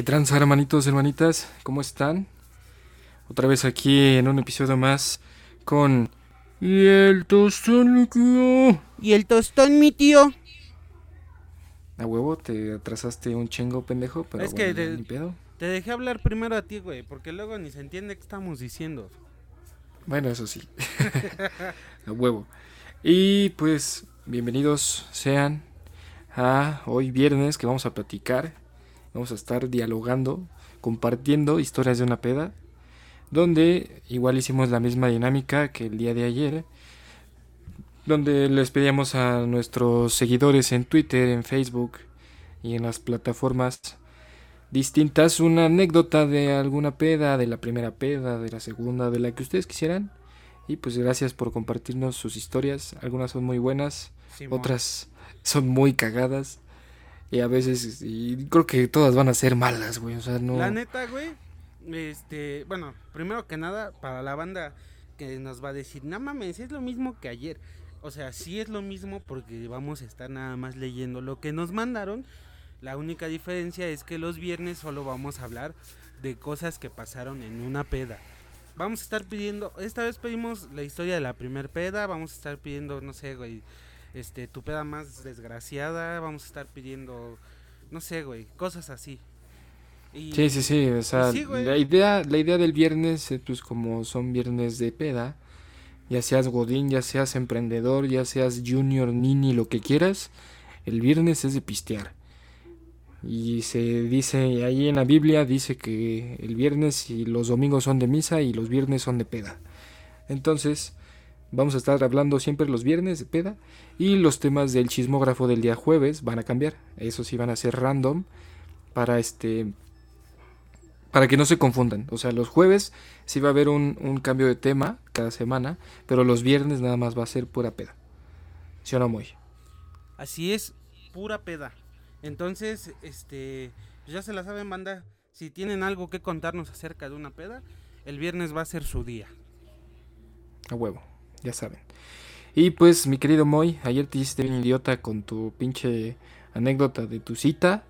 ¿Qué tranza, hermanitos, hermanitas? ¿Cómo están? Otra vez aquí en un episodio más con... Y el tostón, mi tío. Y el tostón, mi tío. A huevo, te atrasaste un chingo, pendejo, pero Es que ni pedo. Te dejé hablar primero a ti, güey, porque luego ni se entiende qué estamos diciendo. Bueno, eso sí. a huevo. Y pues, bienvenidos sean a hoy viernes que vamos a platicar. Vamos a estar dialogando, compartiendo historias de una peda. Donde igual hicimos la misma dinámica que el día de ayer. Donde les pedíamos a nuestros seguidores en Twitter, en Facebook y en las plataformas distintas una anécdota de alguna peda, de la primera peda, de la segunda, de la que ustedes quisieran. Y pues gracias por compartirnos sus historias. Algunas son muy buenas, otras son muy cagadas. Y a veces, y creo que todas van a ser malas, güey. O sea, no. La neta, güey, este, bueno, primero que nada, para la banda que nos va a decir, no mames, es lo mismo que ayer. O sea, sí es lo mismo porque vamos a estar nada más leyendo lo que nos mandaron. La única diferencia es que los viernes solo vamos a hablar de cosas que pasaron en una peda. Vamos a estar pidiendo, esta vez pedimos la historia de la primer peda, vamos a estar pidiendo, no sé, güey, este, tu peda más desgraciada, vamos a estar pidiendo, no sé, güey, cosas así. Y- Sí, sí, sí. O sea, Sí, güey. la, idea, la idea del viernes, pues como son viernes de peda, ya seas godín, ya seas emprendedor, ya seas junior, nini, lo que quieras, el viernes es de pistear. Y se dice, ahí en la Biblia dice que el viernes y los domingos son de misa y los viernes son de peda. Entonces, vamos a estar hablando siempre los viernes de peda y los temas del chismógrafo del día jueves van a cambiar. Eso sí van a ser random para este para que no se confundan. O sea, los jueves sí va a haber un, un cambio de tema cada semana, pero los viernes nada más va a ser pura peda. ¿Sí o no, muy? Así es, pura peda. Entonces, este, ya se la saben, banda. Si tienen algo que contarnos acerca de una peda, el viernes va a ser su día. A huevo, ya saben. Y pues, mi querido Moy, ayer te hiciste bien idiota con tu pinche anécdota de tu cita.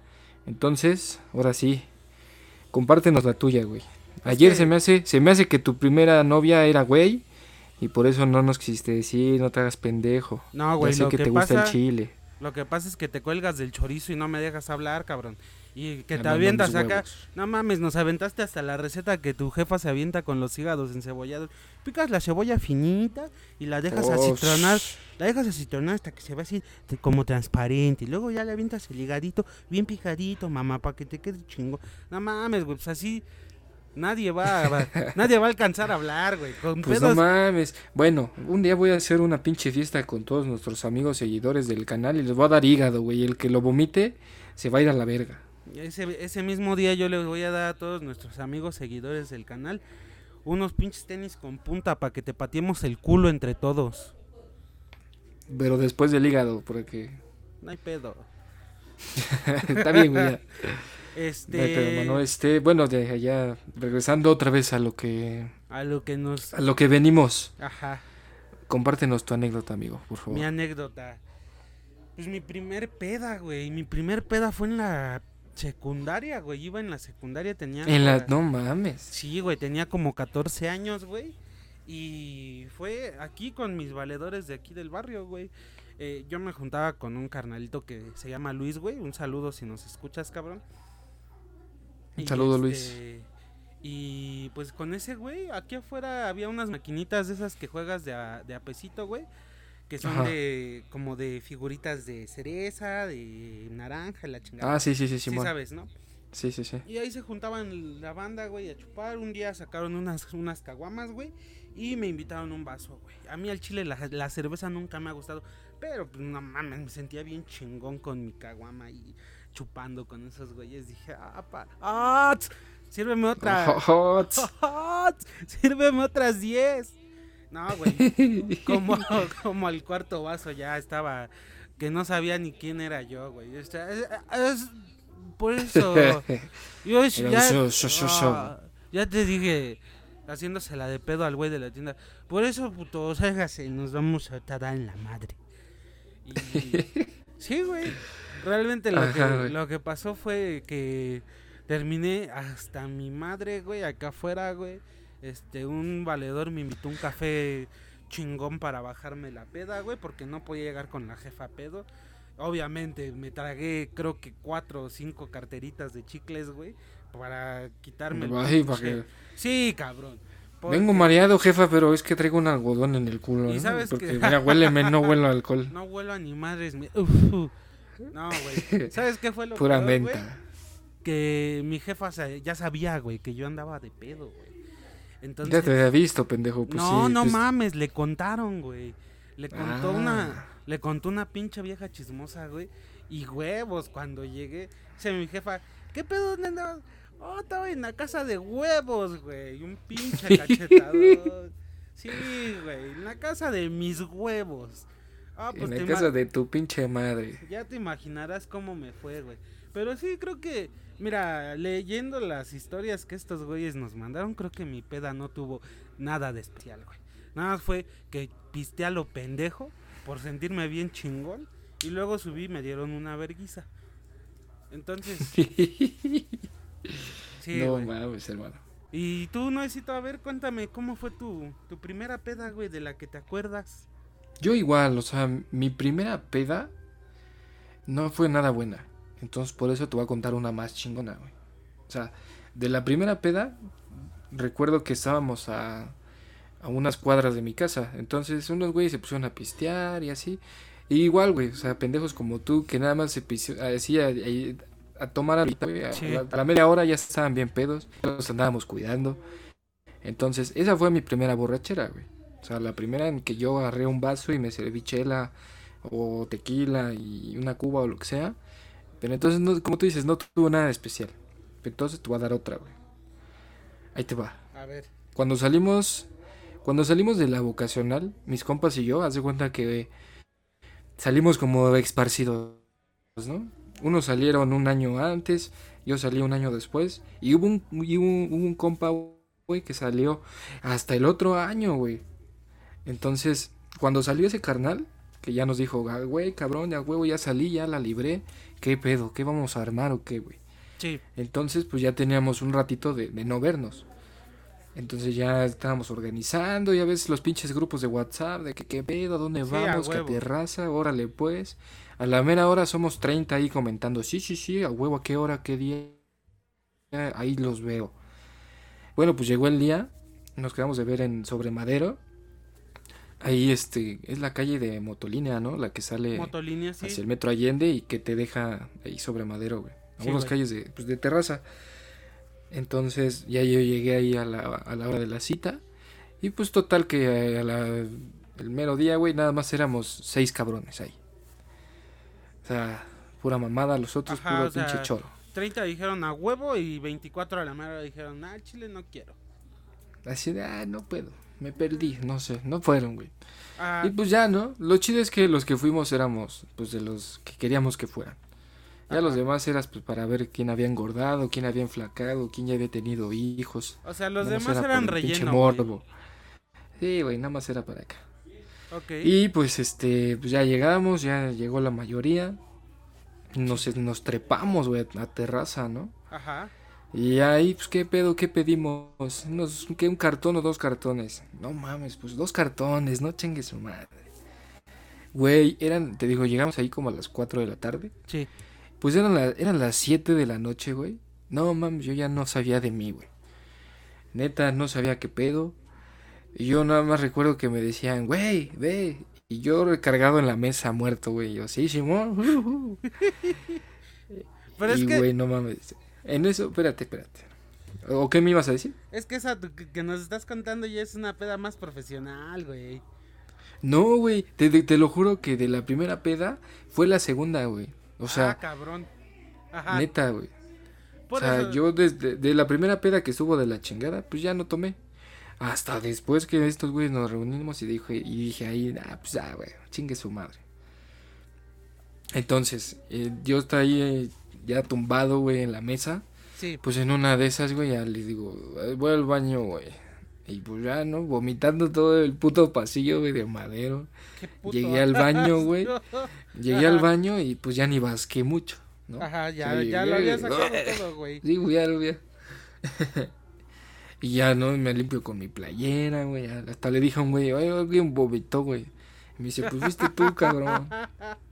Entonces, ahora sí, compártenos la tuya, güey. Ayer se me hace, se me hace que tu primera novia era güey y por eso no nos quisiste decir, no te hagas pendejo. No, Ya güey, sé lo que, que, te gusta pasa, el chile. lo que pasa es que te cuelgas del chorizo y no me dejas hablar, cabrón. Y que te avientas acá. huevos. No mames, nos aventaste hasta la receta que tu jefa se avienta con los hígados encebollados. Picas la cebolla finita y la dejas Oh, acitronar. La dejas acitronar hasta que se vea así te- como transparente. Y luego ya le avientas el higadito bien picadito, mamá, para que te quede chingo. No mames, güey, pues así nadie va, a- nadie va a alcanzar a hablar, güey. Con Pues pedos. no mames. Bueno, un día voy a hacer una pinche fiesta con todos nuestros amigos seguidores del canal y les voy a dar hígado, güey. El que lo vomite se va a ir a la verga. Ese, ese mismo día yo les voy a dar a todos nuestros amigos seguidores del canal unos pinches tenis con punta para que te pateemos el culo entre todos. Pero después del hígado, porque No hay pedo. está bien, güey. Este, No hay pedo, mano. Este, bueno, de allá regresando otra vez a lo que a lo que nos... a lo que venimos. Ajá. Compártenos tu anécdota, amigo, por favor. Mi anécdota. Pues mi primer peda, güey. Mi primer peda fue en la secundaria, güey. Iba en la secundaria, tenía... En la no mames. Sí, güey, tenía como 14 años, güey. Y fue aquí con mis valedores de aquí del barrio, güey. Eh, yo me juntaba con un carnalito que se llama Luis, güey. Un saludo si nos escuchas, cabrón. Un saludo, Luis. este, Y pues con ese, güey, aquí afuera había unas maquinitas de esas que juegas de a, de a pesito, güey. Que son Ajá. de como de figuritas de cereza, de naranja, la chingada. Ah, sí, sí, sí, sí Simón. sabes, ¿no? Sí, sí, sí. Y ahí se juntaban la banda, güey, a chupar. Un día sacaron unas, unas caguamas, güey. Y me invitaron un vaso, güey. A mí al chile la, la cerveza nunca me ha gustado. Pero, pues, no mames, me sentía bien chingón con mi caguama y chupando con esos güeyes. Dije, ah, pa, ah, tss, sírveme otra. Hot. Ah, tss, sírveme otras 10. No, güey. Como, como al cuarto vaso ya estaba. Que no sabía ni quién era yo, güey. O sea, es- es- por eso. Yo ya, ah, ya te dije, haciéndosela de pedo al güey de la tienda. Por eso, puto, sálgase, nos vamos a dar en la madre. Y, sí, güey. Realmente lo, Ajá, que, lo que pasó fue que Terminé hasta mi madre, güey, acá afuera, güey. Este, un valedor me invitó un café chingón para bajarme la peda, güey, porque no podía llegar con la jefa pedo. Obviamente me tragué creo que cuatro o cinco carteritas de chicles, güey, para quitarme el Ay, para que- Sí, cabrón. Vengo mareado, jefa, pero es que traigo un algodón en el culo. Y sabes Porque que- mira, huéleme, no huelo a alcohol. No vuelo a ni madres. me- Uf. No, güey. ¿Sabes qué fue lo Pura peor, menta. Que mi jefa ya sabía, güey, que yo andaba de pedo, güey. Entonces, Ya te había visto, pendejo. Pues no, sí, no pues- mames, le contaron, güey. Le contó Ah. una, le contó una pinche vieja chismosa, güey. Y huevos, cuando llegué, dice mi jefa, ¿qué pedo dónde andabas? Oh, estaba en la casa de huevos, güey. Un pinche cachetador. Sí, güey, en la casa de mis huevos. Ah, pues En la casa de tu pinche madre. ya te imaginarás cómo me fue, güey. Pero sí, creo que, mira, leyendo las historias que estos güeyes nos mandaron, creo que mi peda no tuvo nada de especial, güey. Nada más fue que pisté a lo pendejo por sentirme bien chingón y luego subí y me dieron una verguiza. Entonces, sí, no güey. mames, hermano. Y tú, Noecito, a ver, cuéntame, ¿cómo fue tu, tu primera peda, güey, de la que te acuerdas? Yo igual, o sea, mi primera peda no fue nada buena. Entonces por eso te voy a contar una más chingona, güey. O sea, de la primera peda, recuerdo que estábamos a, a unas cuadras de mi casa. Entonces unos güeyes se pusieron a pistear y así. Y igual, güey, o sea, pendejos como tú que nada más se así a, a- a tomar a, Sí. a la media hora ya estaban bien pedos, los andábamos cuidando. Entonces, esa fue mi primera borrachera, güey. O sea, la primera en que yo agarré un vaso y me serví chela o tequila y una cuba o lo que sea. Pero entonces, no, como tú dices, no tuvo nada de especial. Entonces te voy a dar otra, güey. Ahí te va. A ver. Cuando salimos, cuando salimos de la vocacional, mis compas y yo, haz de cuenta que salimos como esparcidos, ¿no? Unos salieron un año antes, yo salí un año después, y hubo un, y hubo, hubo un compa, güey, que salió hasta el otro año, güey. Entonces, cuando salió ese carnal, que ya nos dijo, "Ah, güey, cabrón, ya huevo, ya salí, ya la libré, ¿qué pedo? ¿Qué vamos a armar o qué, güey? Sí, Entonces, pues ya teníamos un ratito de, de no vernos. Entonces ya estábamos organizando, ya ves los pinches grupos de WhatsApp, de que qué pedo, dónde Sí, a vamos, qué terraza, órale pues. A la mera hora somos 30 ahí comentando, sí, sí, sí, a huevo, a qué hora, qué día, ahí los veo. Bueno, pues llegó el día, nos quedamos de ver en Sobre Madero. Ahí este, es la calle de Motolínea, ¿no? La que sale motolínea, sí. hacia el metro Allende y que te deja ahí sobre Madero, güey. Algunas calles de, pues, de terraza. Entonces ya yo llegué ahí a la, a la hora de la cita. Y pues total que eh, a la- el mero día, güey, nada más éramos seis cabrones ahí. O sea, pura mamada, los otros Ajá, puro o sea, pinche choro. 30 dijeron a huevo y 24 a la mera dijeron, ah, chile no quiero. Así de, ah, no puedo, me perdí, no sé, no fueron, güey. Ah, Y pues ya, ¿no? Lo chido es que los que fuimos éramos, pues, de los que queríamos que fueran. Ya Ajá. los demás eras, pues, para ver quién había engordado, quién había enflacado, quién ya había tenido hijos. o sea, los demás era eran relleno. güey. morbo. Sí, güey, nada más era para acá. Y pues, este, pues ya llegamos, ya llegó la mayoría. Nos, nos trepamos, güey, a terraza, ¿no? Ajá. Y ahí, pues, ¿qué pedo? ¿Qué pedimos? Unos, ¿qué, ¿Un cartón o dos cartones? No mames, pues dos cartones, no chingue su madre. Güey, eran, te digo, llegamos ahí como a las 4 de la tarde. Sí. Pues eran, la- eran las 7 de la noche, güey. No mames, yo ya no sabía de mí, güey. Neta, no sabía qué pedo. Y yo nada más recuerdo que me decían, güey, ve. Y yo recargado en la mesa, muerto, güey. Yo, sí, Simón. uh, uh". Pero y, es que, güey, no mames. En eso, espérate, espérate. ¿O qué me ibas a decir? es que esa que nos estás contando ya es una peda más profesional, güey. No, güey, te, te- lo juro que de la primera peda fue la segunda, güey. O ah, sea, cabrón. Ajá. neta, güey. O sea, eso- yo desde de la primera peda que estuvo de la chingada, pues ya no tomé. Hasta después que estos güeyes nos reunimos y dije, y dije ahí, ah, pues ya, güey, chingue su madre. Entonces, eh, yo eh, ya tumbado, güey, en la mesa. Sí. Pues en una de esas, güey, ya les digo, "Eh, voy al baño, güey. Y pues ya, ¿no? Vomitando todo el puto pasillo, güey, de madero. Qué puto Llegué al baño, güey. Llegué al baño y pues ya ni vasqué mucho, ¿no? Ajá, ya, lo había sacado todo, güey. Sí, güey, ya lo había. y ya, ¿no? Me limpio con mi playera, güey. Hasta le dije a un güey, alguien vomitó, güey. Y me dice, pues fuiste tú, cabrón.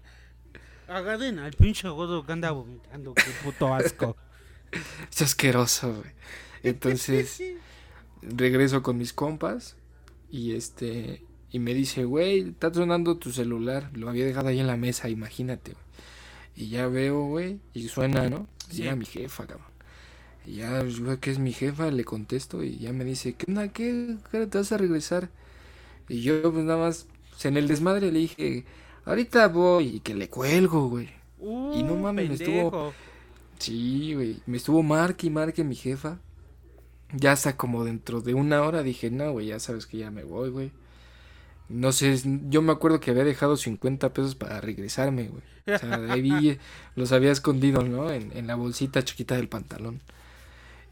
Agarren al pinche gordo que anda vomitando, qué puto asco. Es asqueroso, güey. Entonces, regreso con mis compas y este y me dice, güey, está sonando tu celular. Lo había dejado ahí en la mesa, imagínate, güey. Y ya veo, güey, y suena, ¿no? Y. Llega mi jefa, cabrón. Y ya veo que es mi jefa, le contesto y ya me dice, ¿qué onda? ¿Qué? ¿Qué te vas a regresar? Y yo pues nada más, pues, en el desmadre le dije, ahorita voy y que le cuelgo, güey. Y no Uh, mames, me estuvo-. Sí, güey. Me estuvo marque y marque mi jefa. Ya hasta como dentro de una hora dije, no, güey, ya sabes que ya me voy, güey. No sé, yo me acuerdo que había dejado 50 pesos para regresarme, güey. O sea, de ahí los había escondido, ¿no? En, en la bolsita chiquita del pantalón.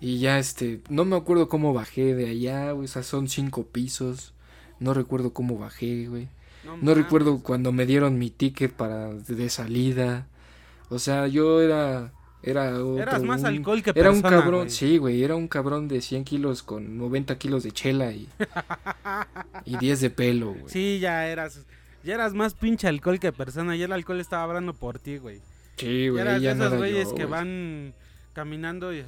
Y ya, este, no me acuerdo cómo bajé de allá, güey. O sea, son cinco pisos. No recuerdo cómo bajé, güey. No recuerdo cuando me dieron mi ticket para de salida. O sea, yo era era otro, Eras más un- alcohol que Era un persona, cabrón, sí, güey, era un cabrón de 100 kilos con 90 kilos de chela y y 10 de pelo, güey. Sí, ya eras. Ya eras más pinche alcohol que persona. Ya el alcohol estaba hablando por ti, güey. Sí, Ya güey, ya no esos güeyes que van caminando y.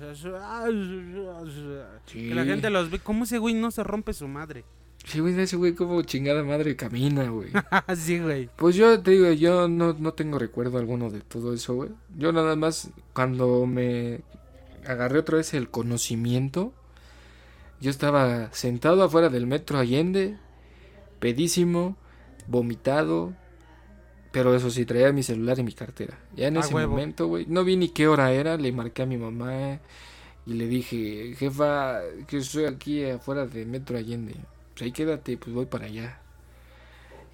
Sí. Que la gente los ve. ¿Cómo ese güey no se rompe su madre? Sí, güey, ese güey como chingada madre camina, güey. sí, güey. Pues yo te digo, yo no, no tengo recuerdo alguno de todo eso, güey. Yo nada más, cuando me agarré otra vez el conocimiento, yo estaba sentado afuera del metro Allende, pedísimo, vomitado, pero eso sí, traía mi celular y mi cartera. Ya en A ese huevo. momento, güey, no vi ni qué hora era, le marqué a mi mamá y le dije, jefa, que estoy aquí afuera del metro Allende. Pues ahí quédate, pues voy para allá.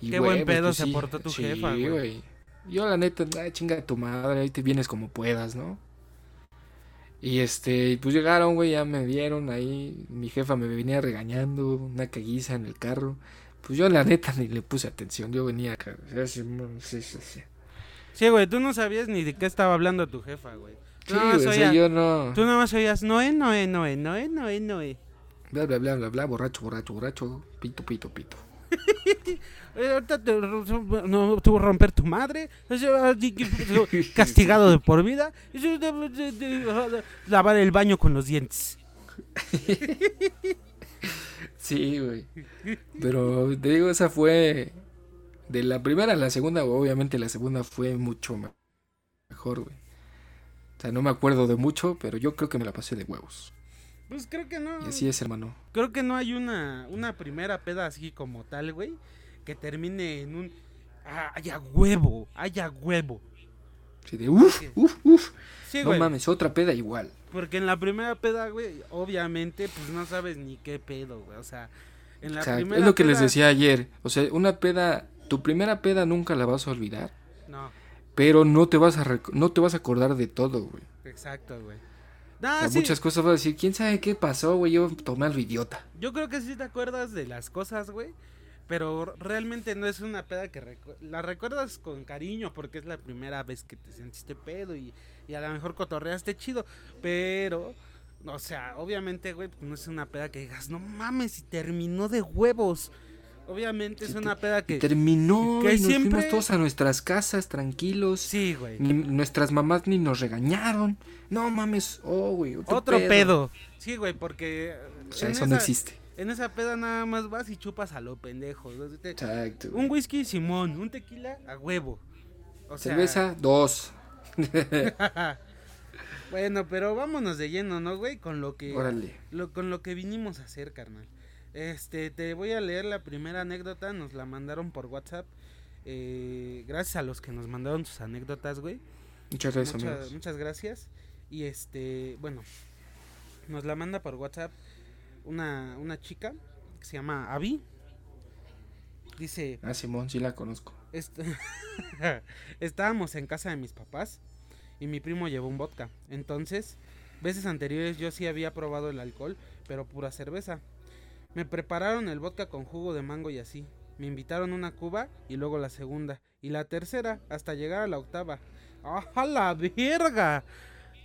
Y, Qué buen pues, pedo pues, se sí, portó tu sí, jefa, güey. Yo la neta, chinga tu madre, ahí te vienes como puedas, ¿no? Y este, pues llegaron, güey, ya me vieron ahí, mi jefa me venía regañando, una caguiza en el carro. Pues yo la neta ni le puse atención, yo venía acá. sí, sí, sí, sí. Güey, tú no sabías ni de qué estaba hablando tu jefa, güey. Sí, güey, o sea, yo no. Tú nada más oías Noé, Noé, Noé, Noé, Noé, Noé. Bla, bla, bla, bla, bla, borracho, borracho, borracho, pito, pito, pito. Eh, ahorita te, no tuvo romper tu madre. Castigado de por vida. Lavar el baño con los dientes. Sí, güey. Pero te digo, esa fue. De la primera a la segunda, obviamente la segunda fue mucho me- mejor, güey. O sea, no me acuerdo de mucho, pero yo creo que me la pasé de huevos. Pues creo que no. Y así es, hermano. Creo que no hay una, una primera peda así como tal, güey. Que termine en un. Ah, haya huevo, haya huevo. Sí, de uff, uff, uff. Sí, No güey. mames, otra peda igual. Porque en la primera peda, güey, obviamente, pues no sabes ni qué pedo, güey. O sea, en la Exacto, primera es lo que les decía ayer. O sea, una peda, tu primera peda nunca la vas a olvidar, No, pero no te vas a no te vas a acordar de todo, güey. exacto, güey. O Ah, sea, sí. muchas cosas vas a decir, ¿quién sabe qué pasó, güey? Yo tomé a lo idiota. Yo creo que sí te acuerdas de las cosas, güey. Pero realmente no es una peda que recu- la recuerdas con cariño porque es la primera vez que te sentiste pedo y, y a lo mejor cotorreaste chido. Pero, o sea, obviamente, güey, no es una peda que digas, no mames, y terminó de huevos. Obviamente es una peda que... Terminó que y nos siempre- fuimos todos a nuestras casas tranquilos. Sí, güey. Ni- nuestras mamás ni nos regañaron. No mames, oh, güey. Otro, Otro pedo. Sí, güey, porque... O sea, en eso no esa- existe. En esa peda nada más vas y chupas a lo pendejo. ¿no? Te- Exacto. Un whisky, Simón. Un tequila, a huevo. O sea, Cerveza, dos. bueno, pero vámonos de lleno, ¿no, güey? Con lo que Órale. lo, con lo que vinimos a hacer, carnal. Este, te voy a leer la primera anécdota, nos la mandaron por WhatsApp. Eh, gracias a los que nos mandaron sus anécdotas, güey. Muchas gracias, Muchas, amigos. muchas gracias. Y este, bueno, nos la manda por WhatsApp una, una chica que se llama Abby. Dice, Ah, Simón, sí la conozco. Est- Estábamos en casa de mis papás y mi primo llevó un vodka. Entonces, veces anteriores yo sí había probado el alcohol, pero pura cerveza. Me prepararon el vodka con jugo de mango y así. Me invitaron una cuba y luego la segunda y la tercera hasta llegar a la octava. ¡A la verga!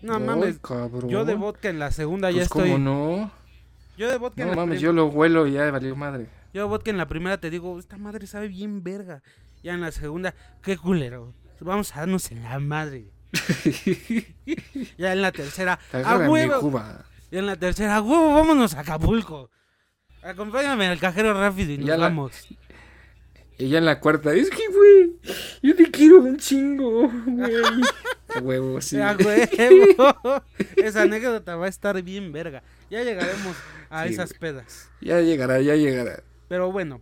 No mames. cabrón. Yo de vodka en la segunda ya Pues, estoy. ¿cómo no? Yo de vodka en No la mames, yo lo huelo y ya valió madre. Yo de vodka en la primera te digo, esta madre sabe bien verga. Ya en la segunda, qué culero. Vamos a darnos en la madre. Ya en la tercera, a huevo. Ya en la tercera, a huevo, vámonos a Acapulco. Acompáñame al cajero rápido y nos Ya la- vamos. Y ya en la cuarta, es que, güey, yo te quiero un chingo, güey. A huevo, sí. A huevo. Esa anécdota va a estar bien verga. Ya llegaremos a Sí, esas güey. pedas. Ya llegará, ya llegará. Pero bueno.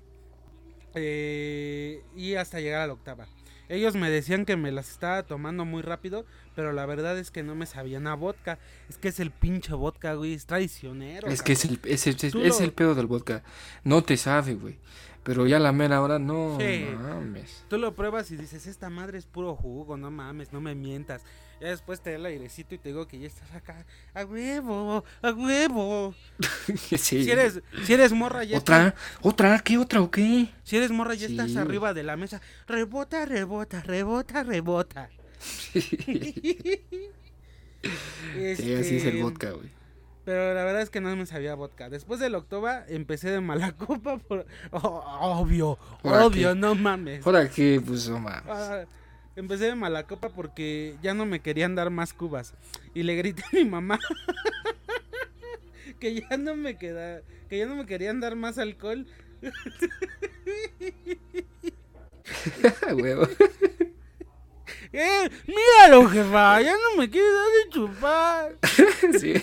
eh, y hasta llegar a la octava. Ellos me decían que me las estaba tomando muy rápido, pero la verdad es que no me sabían a vodka. Es que es el pinche vodka, güey, es traicionero. Es que es el, es, el- es- el pedo del vodka. No te sabe, güey. Pero ya la mera hora, no Sí. mames. Tú lo pruebas y dices, esta madre es puro jugo, no mames, no me mientas. Ya después te da el airecito y te digo que ya estás acá. A huevo, a huevo. sí. Si eres, si eres morra, ya ¿Otra? estás- ¿Otra? ¿Qué otra o qué? si eres morra, ya Sí, estás arriba de la mesa. Rebota, rebota, rebota, rebota. Sí, así es el Este, vodka, güey. Pero la verdad es que no me sabía vodka. Después del octoba empecé de mala copa por... Oh, obvio, ¿Ahora obvio, no mames. ¿Ahora qué? Pues no mames. Ah, empecé de mala copa porque ya no me querían dar más cubas. Y le grité a mi mamá que ya no me queda, que ya no me querían dar más alcohol. Huevo. ¡Eh! ¡Míralo, jefa! Ya no me quiere dar de chupar. Sí,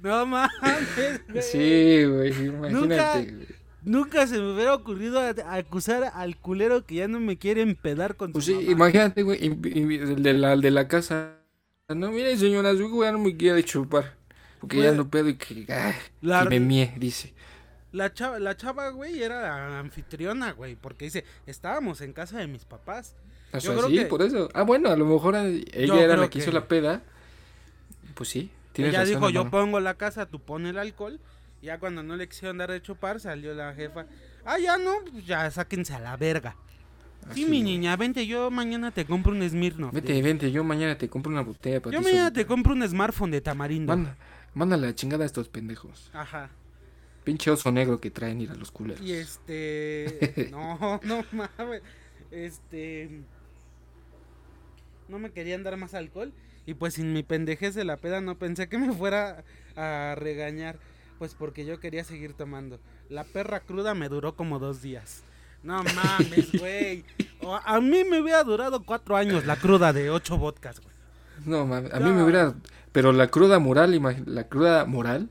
No mames, güey. sí, güey. Imagínate, Nunca- güey. Nunca se me hubiera ocurrido a- a acusar al culero que ya no me quiere empedar con Pues sí, mamá. imagínate, güey. de la, de la casa. No, mire, señora, su hijo ya no me quiere chupar. Porque ya no pedo y que, ay, la- que me mie, dice. La chava, la chava, güey, era la anfitriona, güey, porque dice, estábamos en casa de mis papás. O Yo creo sí, que- por eso. Ah, bueno, a lo mejor ella Yo era la que, hizo la peda. Pues sí, tienes Ella razón, dijo, yo pongo la casa, tú pones el alcohol. Ya cuando no le quisieron dar de chupar, salió la jefa. Ah, ya no, pues ya sáquense a la verga. Sí, Así, mi güey. niña, vente, yo mañana te compro un Smirnoff. de- Vente, vente, yo mañana te compro una botella para Yo mañana te compro un smartphone de tamarindo. Manda, manda la chingada a estos pendejos. Ajá. Pinche oso negro que traen ir a los culeros. Y este. No, no mames. Este. No me querían dar más alcohol. Y pues sin mi pendejez de la peda no pensé que me fuera a regañar. Pues porque yo quería seguir tomando. La perra cruda me duró como dos días. No mames, güey. A mí me hubiera durado cuatro años la cruda de ocho vodkas, güey. No, mames, a mí me hubiera... Pero la cruda moral, la cruda moral,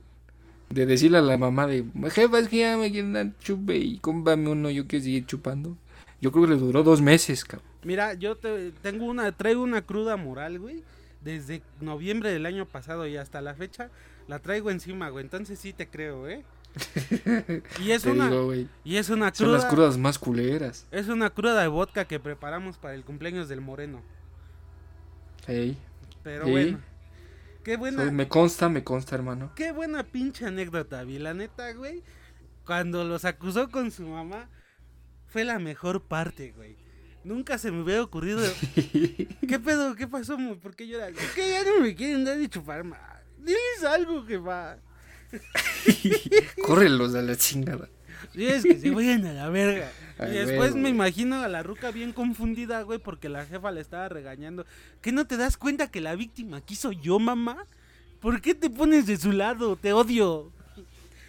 de decirle a la mamá de, jefa, es que ya me quieren dar chupe y cómprame uno, yo quiero seguir chupando. Yo creo que le duró dos meses, cabrón. Mira, yo te, tengo una, traigo una cruda moral, güey. Desde noviembre del año pasado y hasta la fecha la traigo encima, güey. Entonces sí te creo, ¿eh? Y es Te una, digo, y es una Son cruda, las crudas más culeras. es una cruda de vodka que preparamos para el cumpleaños del Moreno. Ey, Pero bueno, qué buena, soy- me consta, me consta, hermano. qué buena pinche anécdota, vi. La neta, güey, cuando los acusó con su mamá, fue la mejor parte, güey. Nunca se me hubiera ocurrido. ¿Qué pedo? ¿Qué pasó? ¿Por qué lloras? ¿Por qué ya no me quieren dar de chupar más? Diles algo, jefa. Córrelos a la chingada. Diles que se vayan a la verga. Ay, y después güey, me güey. imagino a la ruca bien confundida, güey, porque la jefa le estaba regañando. ¿Qué no te das cuenta que la víctima aquí soy yo, mamá? ¿Por qué te pones de su lado? Te odio.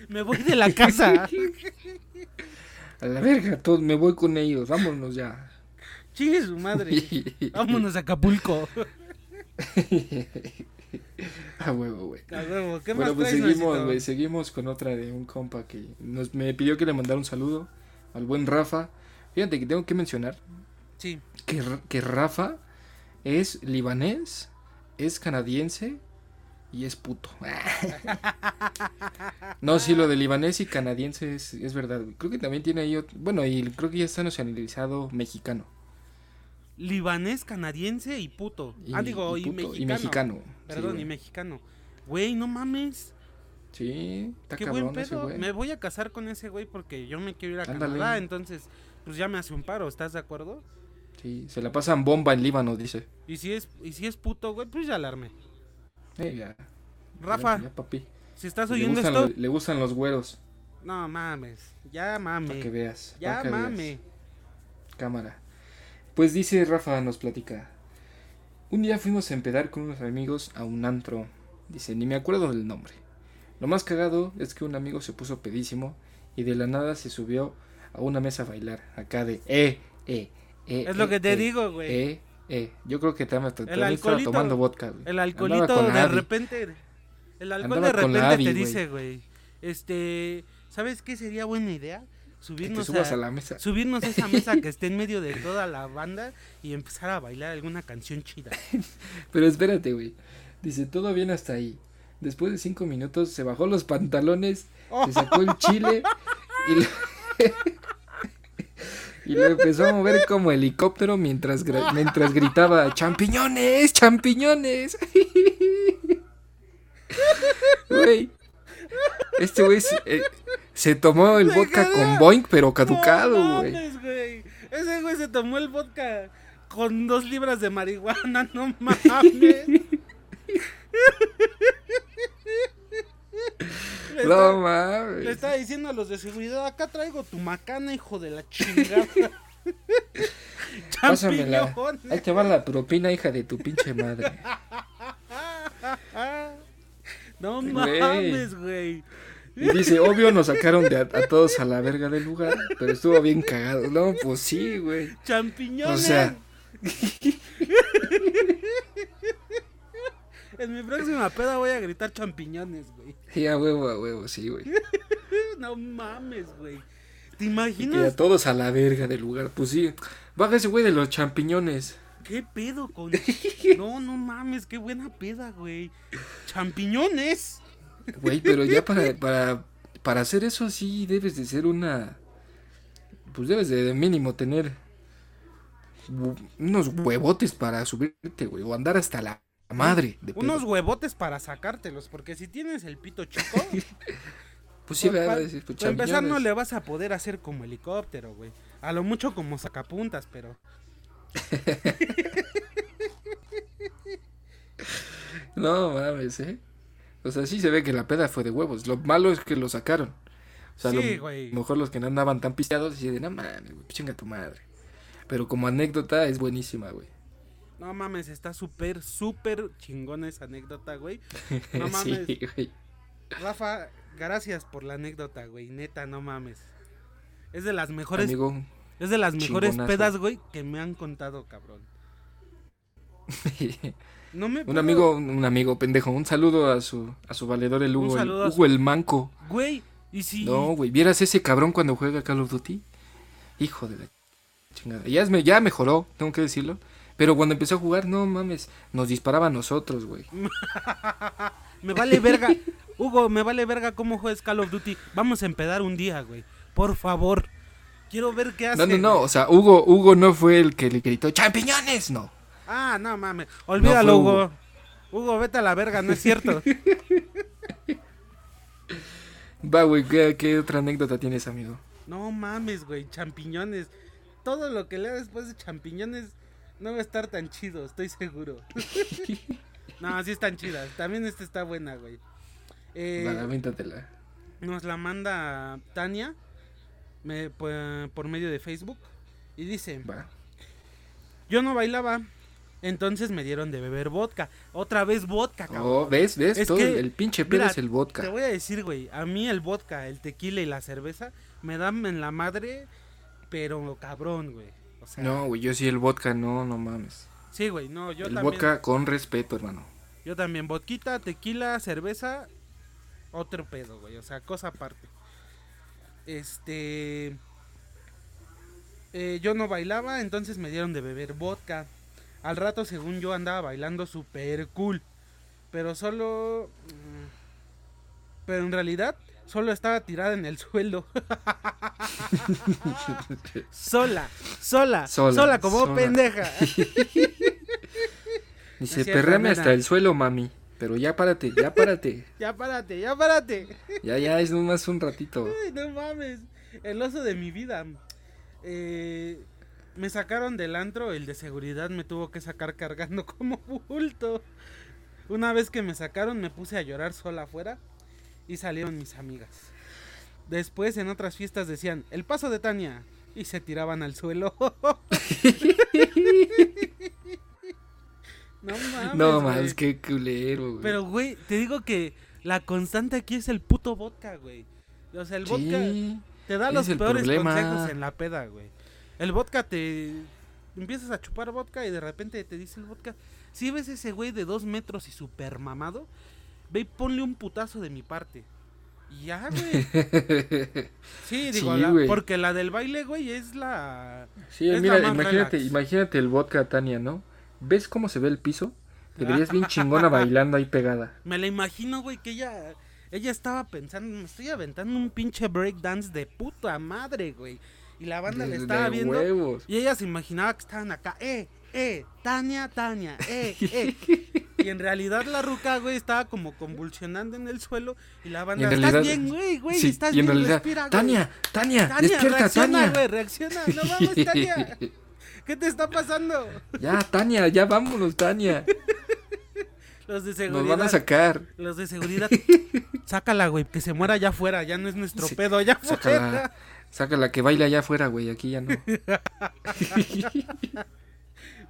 Me voy de la casa. A la verga, todos, me voy con ellos, vámonos ya. Chingue su madre. Vámonos a Acapulco. A huevo, güey. A huevo, ¿Qué Bueno, más pues seguimos, güey, seguimos con otra de un compa que nos, me pidió que le mandara un saludo al buen Rafa. Fíjate que tengo que mencionar Sí. que, que Rafa es libanés, es canadiense y es puto. no, sí, lo de libanés y canadiense es, es verdad. güey. Creo que también tiene ahí, ot- bueno, y creo que ya está nacionalizado mexicano. Libanés, canadiense y puto. Y, ah, digo, y, puto, mexicano. y mexicano. Perdón, sí, y mexicano. Güey, no mames. Sí, está Qué cabrón buen ese pedo. güey. Me voy a casar con ese güey porque yo me quiero ir a Ándale. Canadá. Entonces, pues ya me hace un paro. ¿Estás de acuerdo? Sí, se la pasan bomba en Líbano, dice. Y si es, y si es puto, güey, pues ya alarme. Eh, ya, Rafa, ya, ya, papi. si estás Le oyendo gustan, esto, los- le gustan los güeros, no mames, ya para que mame. veas. Ya que veas. mame. Cámara. Pues dice Rafa, nos platica. Un día fuimos a empedar con unos amigos a un antro. Dice, ni me acuerdo del nombre. Lo más cagado es que un amigo se puso pedísimo y de la nada se subió a una mesa a bailar. Acá de, eh, eh, eh. Es lo eh, que te eh, digo, güey. Eh, eh. Yo creo que también, estaba tomando vodka. güey. El alcoholito de repente. El alcohol Andaba de repente Adi, te dice, güey. Este. ¿Sabes qué sería buena idea? Subirnos a, a la mesa. subirnos a esa mesa que esté en medio de toda la banda y empezar a bailar alguna canción chida. Pero espérate, güey. Dice, todo bien hasta ahí. Después de cinco minutos se bajó los pantalones, se sacó el chile y lo, y lo empezó a mover como helicóptero mientras, mientras gritaba, champiñones, champiñones. Güey. Este güey eh, se tomó el vodka con Boink, pero caducado, no güey. mames, güey. Ese güey se tomó el vodka con dos libras de marihuana, no mames. Le No está- Le mames. estaba diciendo a los de seguridad, acá traigo tu macana, hijo de la chingada. Pásamela. Ahí te va la propina, hija de tu pinche madre. No mames, güey. Y dice, obvio nos sacaron de a, a todos a la verga del lugar, pero estuvo bien cagado. No, pues sí, güey. Champiñones. O sea. En mi próxima peda voy a gritar champiñones, güey. Sí, a huevo, a huevo, sí, güey. No mames, güey. ¿Te Y que a imaginas todos a la verga del lugar, pues sí. Baja ese güey de los champiñones. qué pedo con.? No, no mames, qué buena peda, güey. Champiñones. Güey, pero ya para, para, para hacer eso sí debes de ser una... Pues debes de, de mínimo tener unos huevotes para subirte, güey. O andar hasta la madre. De Unos pedo. huevotes para sacártelos, porque si tienes el pito chico, Pues sí, Pues, ¿verdad? pa- Decir, pues, para empezar no le vas a poder hacer como helicóptero, güey. A lo mucho como sacapuntas, pero... No mames, ¿eh? O sea, sí se ve que la peda fue de huevos. Lo malo es que lo sacaron. O sea, Sí, lo mejor los que no andaban tan pisteados y de, no mames, güey, chinga tu madre. Pero como anécdota es buenísima, güey. No mames, está súper, súper chingona esa anécdota, güey. No mames. sí, güey. Rafa, gracias por la anécdota, güey. Neta, no mames. Es de las mejores, Amigo, es de las mejores chingonazo. pedas, güey, que me han contado, cabrón. No me un puedo- amigo, un amigo pendejo, un saludo a su, a su valedor el Hugo, el, Hugo su- el manco. Güey, y si No, güey, ¿vieras ese cabrón cuando juega Call of Duty? Hijo de la chingada. Ya, es me- ya mejoró, tengo que decirlo. Pero cuando empezó a jugar, no mames, nos disparaba a nosotros, güey. me vale verga. Hugo, me vale verga cómo juegas Call of Duty. Vamos a empedar un día, güey. Por favor. Quiero ver qué hace. No, no, no, o sea, Hugo, Hugo no fue el que le gritó ¡Champiñones! No. Ah, no mames. Olvídalo, No Hugo. Hugo, vete a la verga, no es cierto. Va, güey, ¿qué, qué otra anécdota tienes, amigo? no mames, güey. Champiñones. Todo lo que lea después de champiñones no va a estar tan chido, estoy seguro. no, sí están chidas. También esta está buena, güey. Eh, avéntatela. nos la manda Tania me- por, por medio de Facebook y dice, Va. yo no bailaba, entonces me dieron de beber vodka. Otra vez vodka, cabrón. Oh, ¿ves? ¿Ves? Es Todo que, el pinche pedo mira, es el Te vodka. voy a decir, güey, a mí el vodka, el tequila y la cerveza me dan en la madre, pero cabrón, güey. O sea, No, güey, yo sí el vodka, no, no mames. sí, güey, no, yo el también. vodka con respeto, hermano. Yo también, vodquita, tequila, cerveza, otro pedo, güey, o sea, cosa aparte. Este... eh, yo no bailaba, entonces me dieron de beber vodka. Al rato, según yo, andaba bailando super cool. Pero solo... mm, Pero en realidad, solo estaba tirada en el suelo. sola, sola, sola, Sola, como sola. pendeja. Dice, perrame hasta el suelo, mami. Pero ya párate, ya párate. ya párate, ya párate. ya, ya, es nomás un ratito. Ay, no mames. El oso de mi vida. Eh, me sacaron del antro, el de seguridad me tuvo que sacar cargando como bulto. Una vez que me sacaron me puse a llorar sola afuera y salieron mis amigas. Después en otras fiestas decían, el paso de Tania. Y se tiraban al suelo. no mames. No mames, qué culero, güey. Pero, güey, te digo que la constante aquí es el puto vodka, güey. O sea, el vodka Sí, te da los peores problema. consejos en la peda, güey. El vodka te... Empiezas a chupar vodka y de repente te dice el vodka... Si ves ese güey de dos metros y super mamado, ve y ponle un putazo de mi parte. Y ya, güey. Sí, digo, Sí, la- güey. porque la del baile, güey, es la... Sí, Es mira, la más imagínate, relax. imagínate el vodka Tania, ¿no? ¿Ves cómo se ve el piso? Te verías bien chingona bailando ahí pegada. Me la imagino, güey, que ella... Ella estaba pensando, me estoy aventando un pinche breakdance de puta madre, güey. Y la banda le estaba viendo. huevos. Y ella se imaginaba que estaban acá, eh, eh, Tania, Tania, eh, eh. Y en realidad la ruca, güey, estaba como convulsionando en el suelo. Y la Y banda, en estás realidad- bien, güey, güey, Sí, estás y en bien, realidad, respira, güey. Tania, Tania, Tania, despierta, reacciona, Tania. güey, reacciona. No mames, Tania. ¿Qué te está pasando? Ya, Tania, ya vámonos, Tania. Los de Nos seguridad. van a sacar. Los de seguridad. Sácala, güey, que se muera allá afuera. Ya no es nuestro Sí, pedo, allá afuera. Sácala, sácala que baila allá afuera, güey, aquí ya no.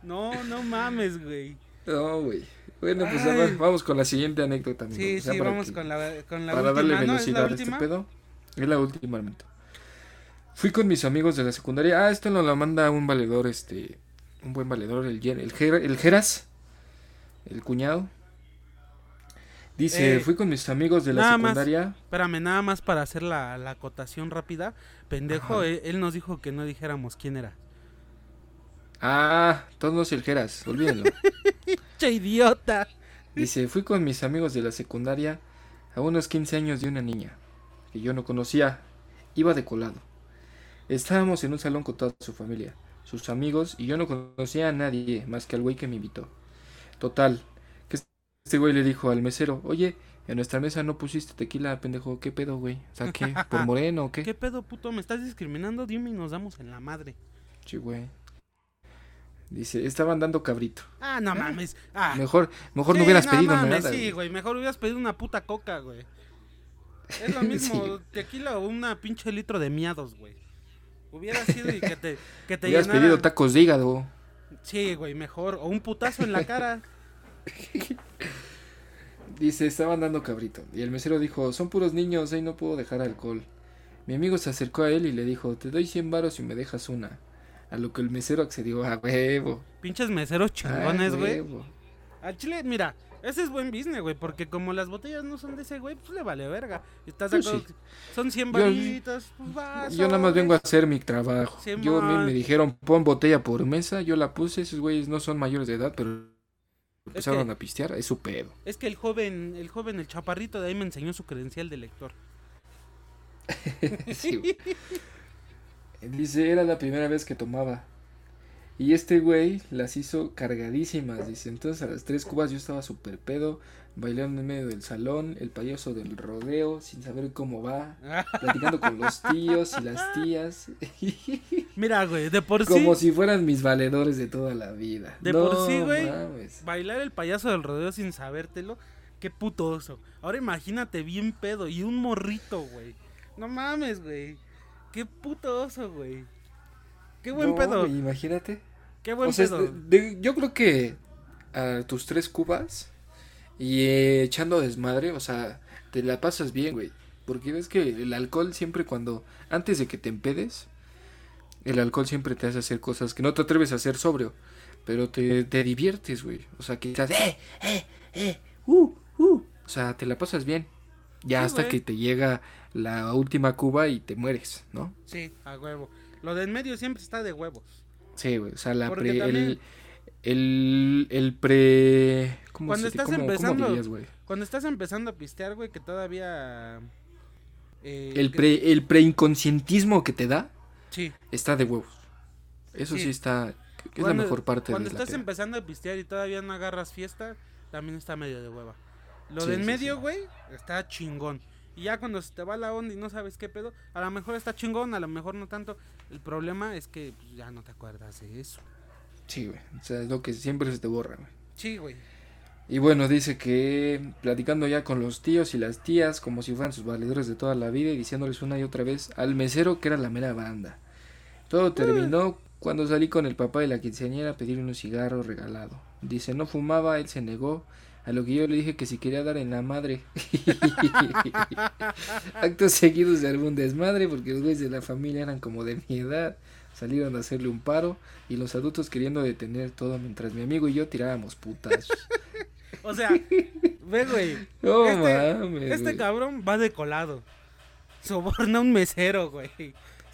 No, no mames, güey. No, güey. Bueno, pues Ay. vamos con la siguiente anécdota, amigo. Sí, O sea, sí, para vamos que- con la, con la para última, darle ¿no? ¿Es la velocidad a este pedo. Es la última, hermanito. Fui con mis amigos de la secundaria. Ah, esto nos lo manda un valedor, este. Un buen valedor, el, el, el Geras. El cuñado. Dice, Eh, fui con mis amigos de la nada más. secundaria. Espérame, nada más para hacer la, la acotación rápida. Pendejo, Ajá. él, él nos dijo que no dijéramos quién era. Ah, todos el Geras, olvídenlo. ¡Che idiota! Dice, fui con mis amigos de la secundaria a unos 15 años de una niña que yo no conocía. Iba de colado. Estábamos en un salón con toda su familia, sus amigos, y yo no conocía a nadie más que al güey que me invitó. Total, este güey le dijo al mesero, oye, en nuestra mesa no pusiste tequila, pendejo, ¿qué pedo, güey? O sea, ¿qué? ¿Por moreno o qué? ¿Qué pedo, puto? ¿Me estás discriminando? Dime y nos damos en la madre. Sí, güey. Dice, estaban dando cabrito. Ah, no mames. Ah, Mejor, mejor no hubieras pedido mames, nada. Sí, güey. mejor hubieras pedido una puta coca, güey. Es lo mismo, Sí. tequila o una pinche litro de miados, güey. Hubiera sido y que te, que te Hubieras llenara- pedido tacos de hígado. Sí, güey, mejor. O un putazo en la cara. Dice, estaban dando cabrito. Y el mesero dijo, son puros niños, ahí no puedo dejar alcohol. Mi amigo se acercó a él y le dijo, te doy 100 varos y me dejas una. A lo que el mesero accedió, a huevo. Pinches meseros chingones, güey. huevo". Al chile, mira, ese es buen business, güey, porque como las botellas no son de ese güey, pues le vale verga. ¿Estás Pues sí. Son 100 Yo- varitas, pues Yo nada más vengo a hacer mi trabajo. Simón. Yo a mí me dijeron, pon botella por mesa, yo la puse, esos güeyes no son mayores de edad, pero empezaron que- a pistear, es su pedo. Es que el joven, el joven, el chaparrito de ahí me enseñó su credencial de lector. Sí. Dice, era la primera vez que tomaba. Y este güey las hizo cargadísimas. Dice, entonces a las tres cubas yo estaba súper pedo, bailando en medio del salón, el payaso del rodeo, sin saber cómo va, platicando con los tíos y las tías. Mira, güey, de por Como sí, si fueran mis valedores de toda la vida. De No por sí, güey. mames. bailar el payaso del rodeo sin sabértelo, qué puto oso. Ahora imagínate bien pedo y un morrito, güey. No mames, güey. Qué puto oso, güey. Qué buen No, pedo. imagínate. Qué buen O sea, pedo. de- de- yo creo que a tus tres cubas y eh, echando desmadre, o sea, te la pasas bien, güey. Porque ves que el alcohol siempre cuando, antes de que te empedes, el alcohol siempre te hace hacer cosas que no te atreves a hacer sobrio, pero te, te diviertes, güey. O sea, que estás, eh, eh, eh, uh, uh. O sea, te la pasas bien. Ya Sí, hasta güey. que te llega la última cuba y te mueres, ¿no? Sí, a huevo. Lo de en medio siempre está de huevos. Sí, güey, o sea, la pre, también- el, el, el pre... ¿Cómo, Cuando se- estás cómo- cómo empezando- dirías, güey? Cuando estás empezando a pistear, güey, que todavía... eh, El que- pre, el preinconscientismo que te da Sí. está de huevos. Eso sí, Sí. está... Es Cuando- la mejor parte Cuando de estás empezando a pistear y todavía no agarras fiesta, también está medio de hueva. Lo Sí, de en sí, medio, güey, está chingón. Y ya cuando se te va la onda y no sabes qué pedo, a lo mejor está chingón, a lo mejor no tanto. El problema es que pues, ya no te acuerdas de eso. Sí, güey. O sea, es lo que siempre se te borra, güey. Sí, güey. Y bueno, dice que platicando ya con los tíos y las tías, como si fueran sus valedores de toda la vida, y diciéndoles una y otra vez al mesero que era la mera banda. Todo terminó cuando salí con el papá de la quinceañera a pedirle un cigarro regalado. Dice, no fumaba, él se negó, a lo que yo le dije que si quería dar en la madre. Actos seguidos de algún desmadre, porque los güeyes de la familia eran como de mi edad. Salieron a hacerle un paro y los adultos queriendo detener todo mientras mi amigo y yo tirábamos putas. O sea, ve, güey. No este, mames, este güey. cabrón va de colado. Soborna a un mesero, güey.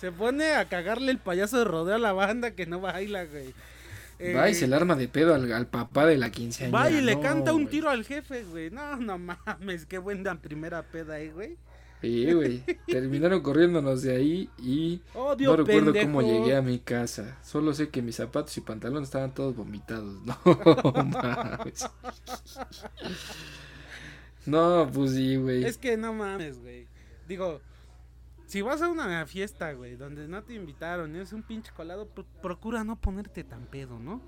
Se pone a cagarle el payaso de rodeo a la banda que no baila, güey. Eh, Va y se le arma de pedo al, al papá de la quinceañera. va y le no, canta un güey. tiro al jefe, güey. No, no mames, qué buena primera peda ahí, güey. Sí, güey. Terminaron corriéndonos de ahí y no recuerdo pendejo. cómo llegué a mi casa. Solo sé que mis zapatos y pantalones estaban todos vomitados. No mames. No, pues sí, güey. Es que no mames, güey. Digo, si vas a una fiesta, güey, donde no te invitaron y es un pinche colado, pro- procura no ponerte tan pedo, ¿no?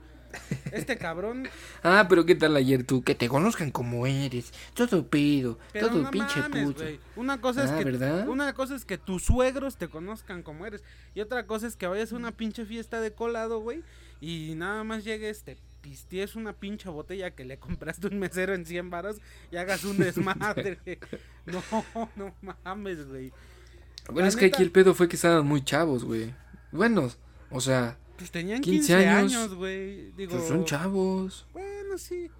Este cabrón, Ah, pero ¿qué tal ayer tú? Que te conozcan como eres. Todo pedo. pero todo no pinche mames, puto. Una cosa es Ah, que ¿verdad? una cosa es que tus suegros te conozcan como eres y otra cosa es que vayas a una pinche fiesta de colado, güey, y nada más llegues te pistees una pinche botella que le compraste un mesero en 100 varos y hagas un desmadre. no, no mames, güey. Bueno, La es que aquí el pedo fue que estaban muy chavos, güey. Bueno, o sea, Pues tenían 15 15, años, güey. Digo, pues son chavos. Bueno, sí.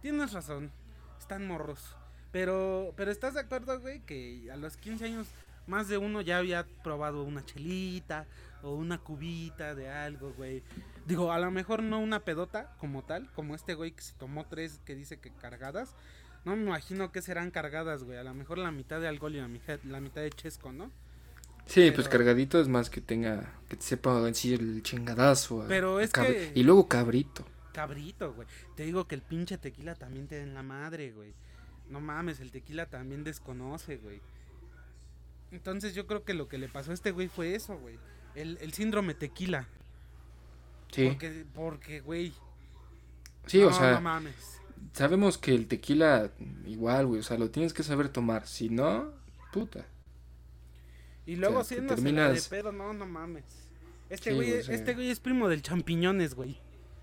Tienes razón. Están morros. Pero, pero ¿estás de acuerdo, güey? Que a los 15 años más de uno ya había probado una chelita o una cubita de algo, güey. Digo, a lo mejor no una pedota como tal, como este güey que se tomó tres que dice que cargadas. No me imagino que serán cargadas, güey. A lo mejor la mitad de alcohol y la mitad, la mitad de chesco, ¿no? Sí, Pero- pues cargadito es más que tenga, que te sepa decir el chingadazo. Pero a es que- Y luego cabrito. Cabrito, güey. Te digo que el pinche tequila también te da en la madre, güey. No mames, el tequila también desconoce, güey. Entonces yo creo que lo que le pasó a este güey fue eso, güey. El, el síndrome tequila. Sí, Porque, porque, güey. sí, o no, sea, No mames. sabemos que el tequila igual, güey, o sea, lo tienes que saber tomar. Si no, puta. Y luego siendo terminas- de pedo, no, no mames. Este Sí, güey, güey, o sea- este güey es primo del champiñones, güey.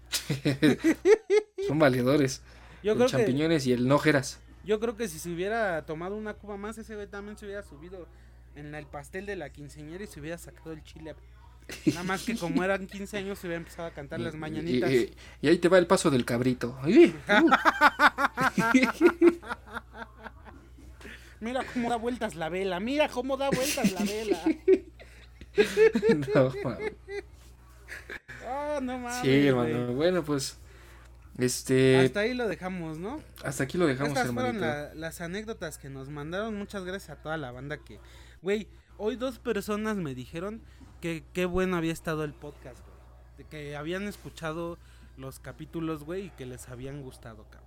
Son valedores. Yo el creo que champiñones y el nojeras. Yo creo que si se hubiera tomado una cuba más, ese güey también se hubiera subido en el pastel de la quinceañera y se hubiera sacado el chile. Nada más que como eran 15 años se hubiera empezado a cantar las mañanitas. Y, y- y ahí te va el paso del cabrito. Mira cómo da vueltas la vela, mira cómo da vueltas la vela. No, mames. Ah, no mames. sí, hermano. Bueno, pues. Este. Hasta ahí lo dejamos, ¿no? Hasta aquí lo dejamos, Estas fueron hermanito. la- las anécdotas que nos mandaron. Muchas gracias a toda la banda que... Güey, hoy dos personas me dijeron que qué bueno había estado el podcast, güey. Que habían escuchado los capítulos, güey, y que les habían gustado, cabrón.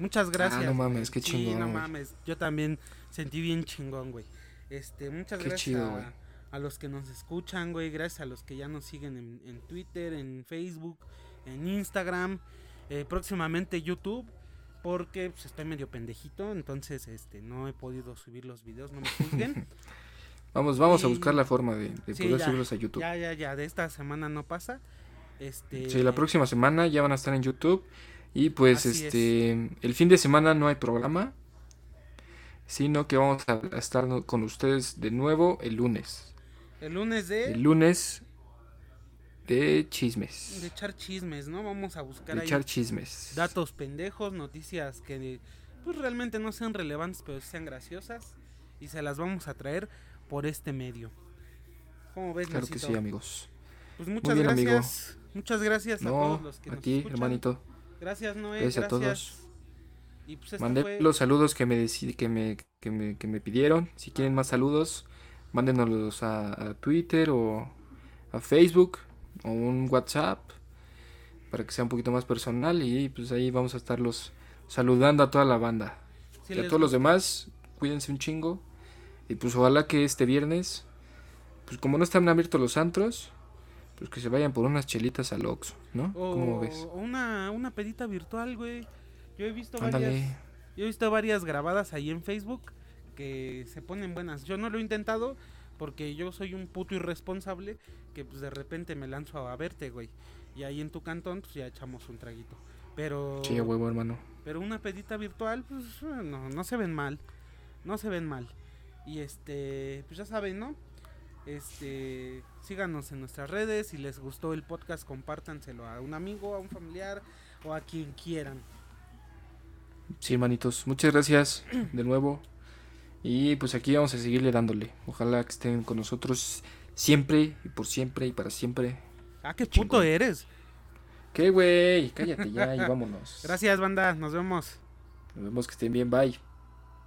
Muchas gracias. Ah, no mames, qué Sí, chingón, no güey. mames. Yo también sentí bien chingón, güey. Este, muchas Qué gracias chido, a- los que nos escuchan, güey. Gracias a los que ya nos siguen en, en Twitter, en Facebook, en Instagram. eh, próximamente YouTube. Porque pues, estoy medio pendejito. Entonces, este, no he podido subir los videos. No me juzguen. Vamos, vamos a buscar la forma de, de Sí, poder ya, subirlos a YouTube. ya, ya, ya. De esta semana no pasa. Este. Sí, la próxima semana ya van a estar en YouTube. Y pues Así este el fin de semana no hay programa. Sino que vamos a estar con ustedes de nuevo el lunes. El lunes de. El lunes de De chismes. echar chismes, ¿no? Vamos a buscar De ahí echar chismes. datos pendejos, noticias que pues realmente no sean relevantes, pero sean graciosas. Y se las vamos a traer por este medio. ¿Cómo ves, Claro que sí, amigos. Pues muchas bien, amigo. gracias. Muchas gracias a No, todos los que a nos ti, escuchan. hermanito. Gracias, Noé. Gracias a todos. Y pues Mandé fue- los saludos que me, deci- que me, que me, que me pidieron. Si quieren más saludos, mándenos a, a Twitter o a Facebook o un WhatsApp para que sea un poquito más personal y pues ahí vamos a estarlos saludando a toda la banda. y a todos los demás, cuídense un chingo Y pues ojalá que este viernes, pues como no están abiertos los antros, pues que se vayan por unas chelitas al Oxxo, ¿no? O, ¿Cómo ves? una, una pedita virtual, güey. Yo he visto Ándale. varias. Yo he visto varias grabadas ahí en Facebook que se ponen buenas. Yo no lo he intentado porque yo soy un puto irresponsable que pues de repente me lanzo a verte, güey. Y ahí en tu cantón pues ya echamos un traguito. Pero Sí, huevo, hermano. pero una pedita virtual pues no no se ven mal. No se ven mal. Y este, pues ya saben, ¿no? Este, síganos en nuestras redes, si les gustó el podcast compártanselo a un amigo, a un familiar o a quien quieran. Sí, hermanitos. Muchas gracias de nuevo. Y pues aquí vamos a seguirle dándole. Ojalá que estén con nosotros siempre y por siempre y para siempre. Ah, qué Chingón. puto eres. ¿Qué, güey? Cállate ya y vámonos. Gracias, banda, nos vemos. Nos vemos que estén bien. Bye.